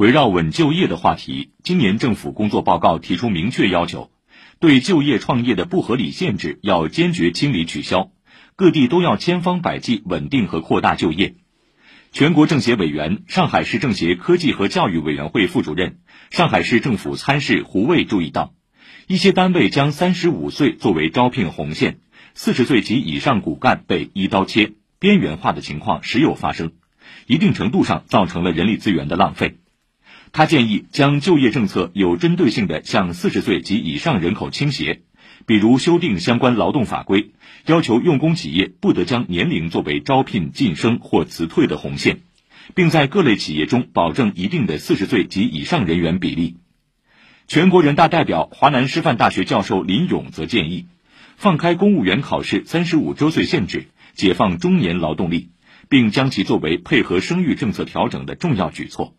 围绕稳就业的话题，今年政府工作报告提出明确要求，对就业创业的不合理限制要坚决清理取消，各地都要千方百计稳定和扩大就业。全国政协委员、上海市政协科技和教育委员会副主任、上海市政府参事胡卫注意到，一些单位将三十五岁作为招聘红线，四十岁及以上骨干被一刀切，边缘化的情况时有发生，一定程度上造成了人力资源的浪费。他建议将就业政策有针对性地向四十岁及以上人口倾斜，比如修订相关劳动法规，要求用工企业不得将年龄作为招聘晋升或辞退的红线，并在各类企业中保证一定的四十岁及以上人员比例。全国人大代表、华南师范大学教授林勇则建议，放开公务员考试三十五周岁限制，解放中年劳动力，并将其作为配合生育政策调整的重要举措。